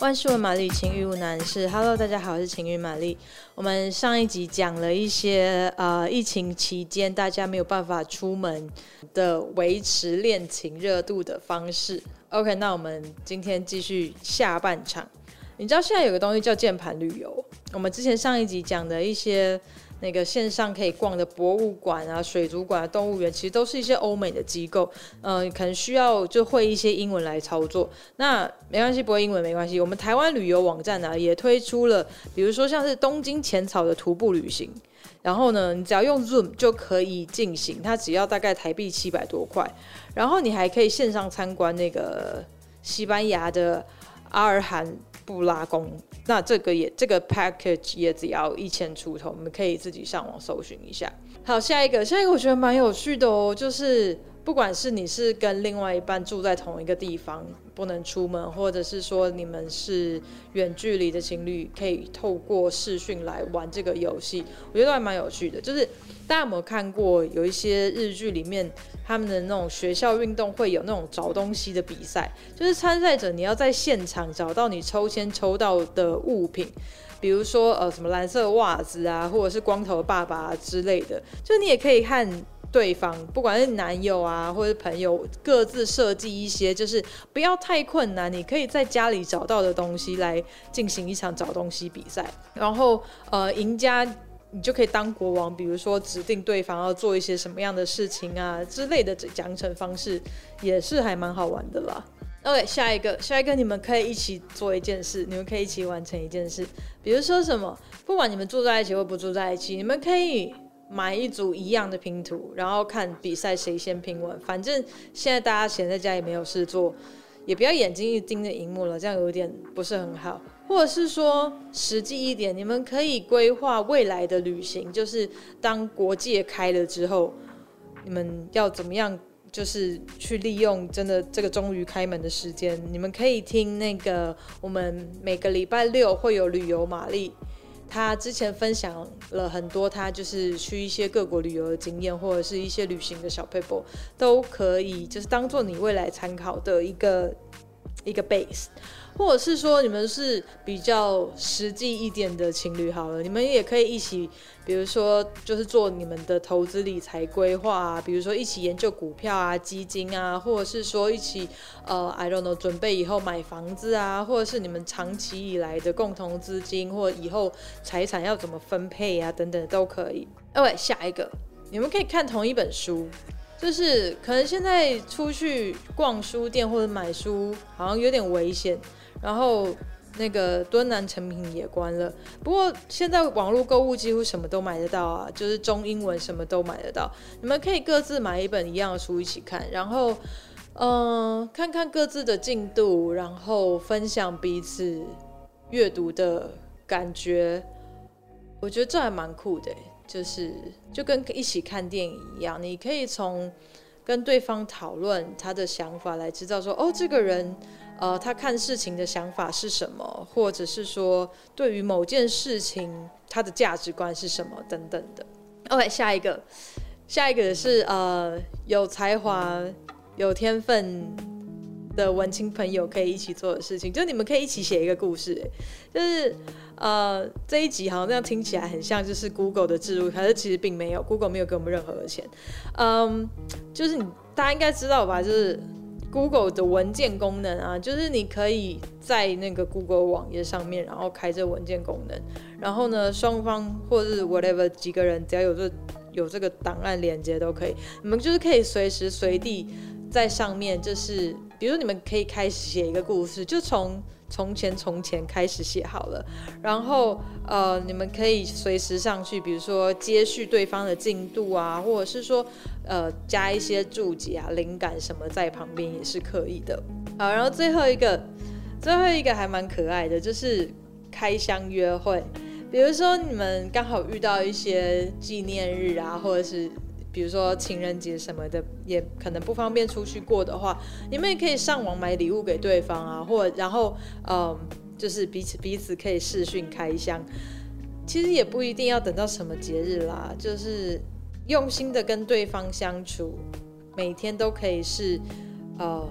万事问玛丽，情欲无难事。Hello，大家好，我是情欲玛丽。我们上一集讲了一些呃，疫情期间大家没有办法出门的维持恋情热度的方式。OK，那我们今天继续下半场。你知道现在有个东西叫键盘旅游？我们之前上一集讲的一些。那个线上可以逛的博物馆啊、水族馆、啊、动物园，其实都是一些欧美的机构，嗯、可能需要就会一些英文来操作。那没关系，不会英文没关系。我们台湾旅游网站呢、也推出了，比如说像是东京浅草的徒步旅行，然后呢，你只要用 Zoom 就可以进行，它只要大概台币七百多块，然后你还可以线上参观那个西班牙的阿尔罕布拉宫。那这个也这个 package 也只要一千出头，我们可以自己上网搜寻一下。好，下一个，下一个我觉得蛮有趣的哦，就是不管是你是跟另外一半住在同一个地方，不能出门，或者是说你们是远距离的情侣，可以透过视讯来玩这个游戏，我觉得还蛮有趣的。就是大家有没有看过有一些日剧里面？他们的那种学校运动会有那种找东西的比赛，就是参赛者你要在现场找到你抽签抽到的物品，比如说呃什么蓝色袜子啊，或者是光头爸爸之类的，就你也可以和对方，不管是男友啊或者是朋友，各自设计一些就是不要太困难，你可以在家里找到的东西来进行一场找东西比赛，然后呃赢家。你就可以当国王，比如说指定对方要做一些什么样的事情啊之类的，奖惩方式也是还蛮好玩的啦。OK，下一个，下一个你们可以一起做一件事，你们可以一起完成一件事，比如说什么，不管你们住在一起或不住在一起，你们可以买一组一样的拼图，然后看比赛谁先拼完。反正现在大家闲在家也没有事做，也不要眼睛一盯着荧幕了，这样有点不是很好。或者是说实际一点，你们可以规划未来的旅行，就是当国界开了之后，你们要怎么样？就是去利用真的这个终于开门的时间，你们可以听那个我们每个礼拜六会有旅游玛丽，他之前分享了很多他就是去一些各国旅游的经验，或者是一些旅行的小 paper，，都可以就是当做你未来参考的一个一个 base。或者是说你们是比较实际一点的情侣好了，你们也可以一起，比如说就是做你们的投资理财规划啊，比如说一起研究股票啊、基金啊，或者是说一起呃，I don't know，准备以后买房子啊，或者是你们长期以来的共同资金，或以后财产要怎么分配啊，等等都可以。OK，下一个，你们可以看同一本书。就是可能现在出去逛书店或者买书好像有点危险，然后那个敦南诚品也关了。不过现在网络购物几乎什么都买得到啊，就是中英文什么都买得到。你们可以各自买一本一样的书一起看，然后嗯、看看各自的进度，然后分享彼此阅读的感觉。我觉得这还蛮酷的。就是就跟一起看电影一样，你可以从跟对方讨论他的想法来知道说，哦，这个人，呃，他看事情的想法是什么，或者是说对于某件事情他的价值观是什么等等的。OK，下一个，下一个是呃有才华、有天分。的文青朋友可以一起做的事情，就你们可以一起写一个故事，就是呃这一集好像这样听起来很像就是 Google 的置入，可是其实并没有，Google 没有给我们任何的钱，嗯，就是你大家应该知道吧，就是 Google 的文件功能啊，就是你可以在那个 Google 网页上面，然后开这文件功能，然后呢双方或者是 whatever 几个人只要有这有这个档案连接都可以，你们就是可以随时随地在上面就是。比如，你们可以开始写一个故事，就从从前从前开始写好了。然后，呃，你们可以随时上去，比如说接续对方的进度啊，或者是说，呃，加一些注解啊、灵感什么在旁边也是可以的。好，然后最后一个，最后一个还蛮可爱的，就是开箱约会。比如说，你们刚好遇到一些纪念日啊，或者是。比如说情人节什么的，也可能不方便出去过的话，你们也可以上网买礼物给对方啊，或然后嗯，就是彼此彼此可以视讯开箱。其实也不一定要等到什么节日啦，就是用心的跟对方相处，每天都可以是呃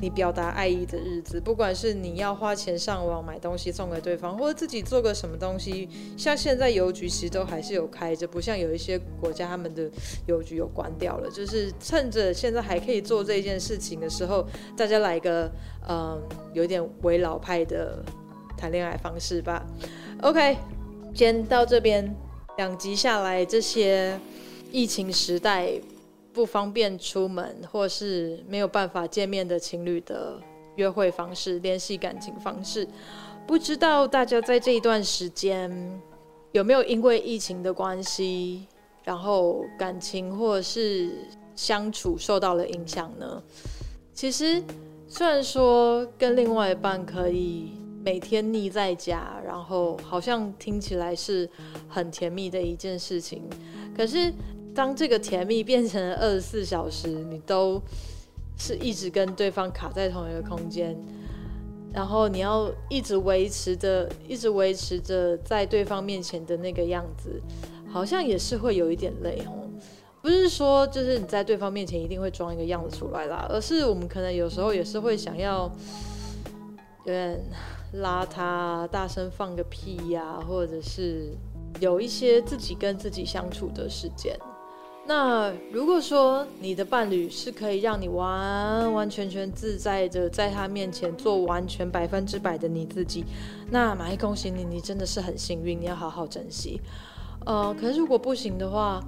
你表达爱意的日子，不管是你要花钱上网买东西送给对方，或者自己做个什么东西，像现在邮局其实都还是有开着，不像有一些国家他们的邮局有关掉了。就是趁着现在还可以做这件事情的时候，大家来个嗯有点为老派的谈恋爱方式吧。OK，先到这边，两集下来，这些疫情时代。不方便出门或是没有办法见面的情侣的约会方式、联系感情方式，不知道大家在这一段时间有没有因为疫情的关系，然后感情或是相处受到了影响呢？其实虽然说跟另外一半可以每天腻在家，然后好像听起来是很甜蜜的一件事情，可是。当这个甜蜜变成了二十四小时，你都是一直跟对方卡在同一个空间，然后你要一直维持着，一直维持着在对方面前的那个样子，好像也是会有一点累哦。不是说就是你在对方面前一定会装一个样子出来啦，而是我们可能有时候也是会想要有点邋遢，大声放个屁呀，或者是有一些自己跟自己相处的时间。那如果说你的伴侣是可以让你完完全全自在的在他面前做完全百分之百的你自己，那马一恭喜你，你真的是很幸运，你要好好珍惜。呃，可是如果不行的话，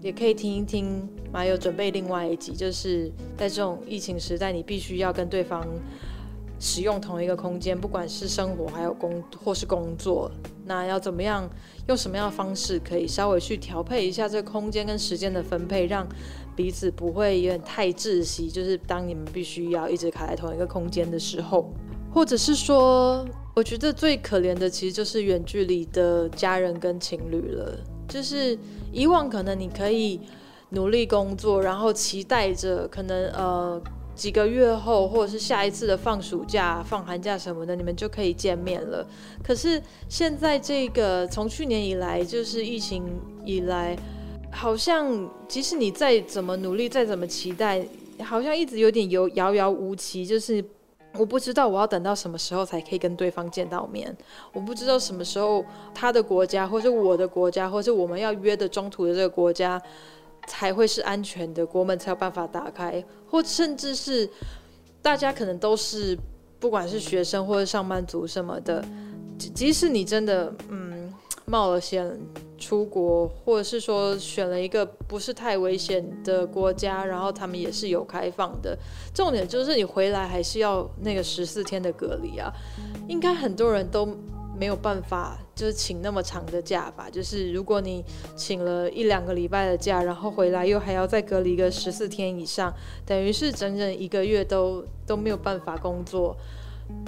也可以听一听马有准备另外一集，就是在这种疫情时代，你必须要跟对方。使用同一个空间，不管是生活还有工或是工作，那要怎么样用什么样的方式可以稍微去调配一下这空间跟时间的分配，让彼此不会有点太窒息。就是当你们必须要一直卡在同一个空间的时候，或者是说，我觉得最可怜的其实就是远距离的家人跟情侣了。就是以往可能你可以努力工作，然后期待着可能呃。几个月后，或者是下一次的放暑假、放寒假什么的，你们就可以见面了。可是现在这个从去年以来，就是疫情以来，好像即使你再怎么努力、再怎么期待，好像一直有点遥遥遥无期。就是我不知道我要等到什么时候才可以跟对方见到面，我不知道什么时候他的国家，或是我的国家，或是我们要约的中途的这个国家。才会是安全的，国门才有办法打开，或甚至是大家可能都是，不管是学生或者上班族什么的，即使你真的嗯冒了险出国，或者是说选了一个不是太危险的国家，然后他们也是有开放的，重点就是你回来还是要那个十四天的隔离啊，应该很多人都。没有办法，就是请那么长的假吧。就是如果你请了一两个礼拜的假，然后回来又还要再隔离个十四天以上，等于是整整一个月都都没有办法工作。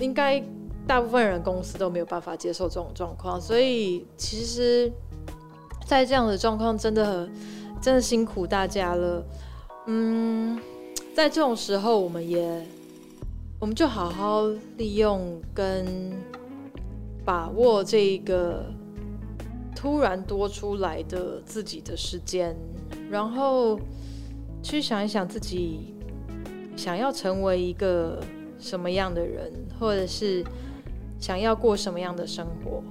应该大部分人公司都没有办法接受这种状况，所以其实，在这样的状况，真的很真的辛苦大家了。嗯，在这种时候，我们也我们就好好利用跟。把握这一个突然多出来的自己的时间，然后去想一想自己想要成为一个什么样的人，或者是想要过什么样的生活。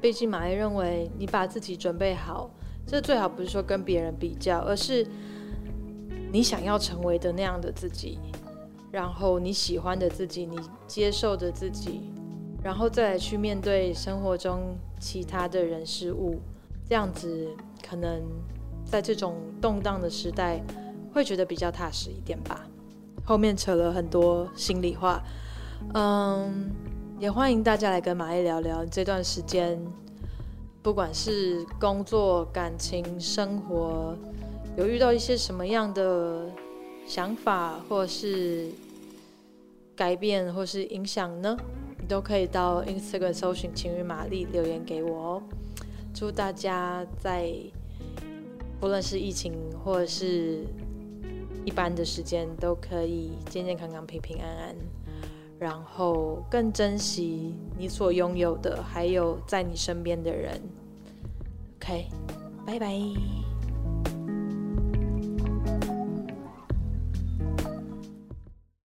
毕竟马爱认为，你把自己准备好，这最好不是说跟别人比较，而是你想要成为的那样的自己，然后你喜欢的自己，你接受的自己。然后再来去面对生活中其他的人事物，这样子可能在这种动荡的时代会觉得比较踏实一点吧。后面扯了很多心里话，嗯，也欢迎大家来跟马爱聊聊这段时间，不管是工作、感情、生活，有遇到一些什么样的想法，或是改变，或是影响呢？你都可以到 Instagram 搜寻情欲玛丽留言给我哦。祝大家在不论是疫情或者是一般的时间，都可以健健康康、平平安安，然后更珍惜你所拥有的，还有在你身边的人。OK，拜拜。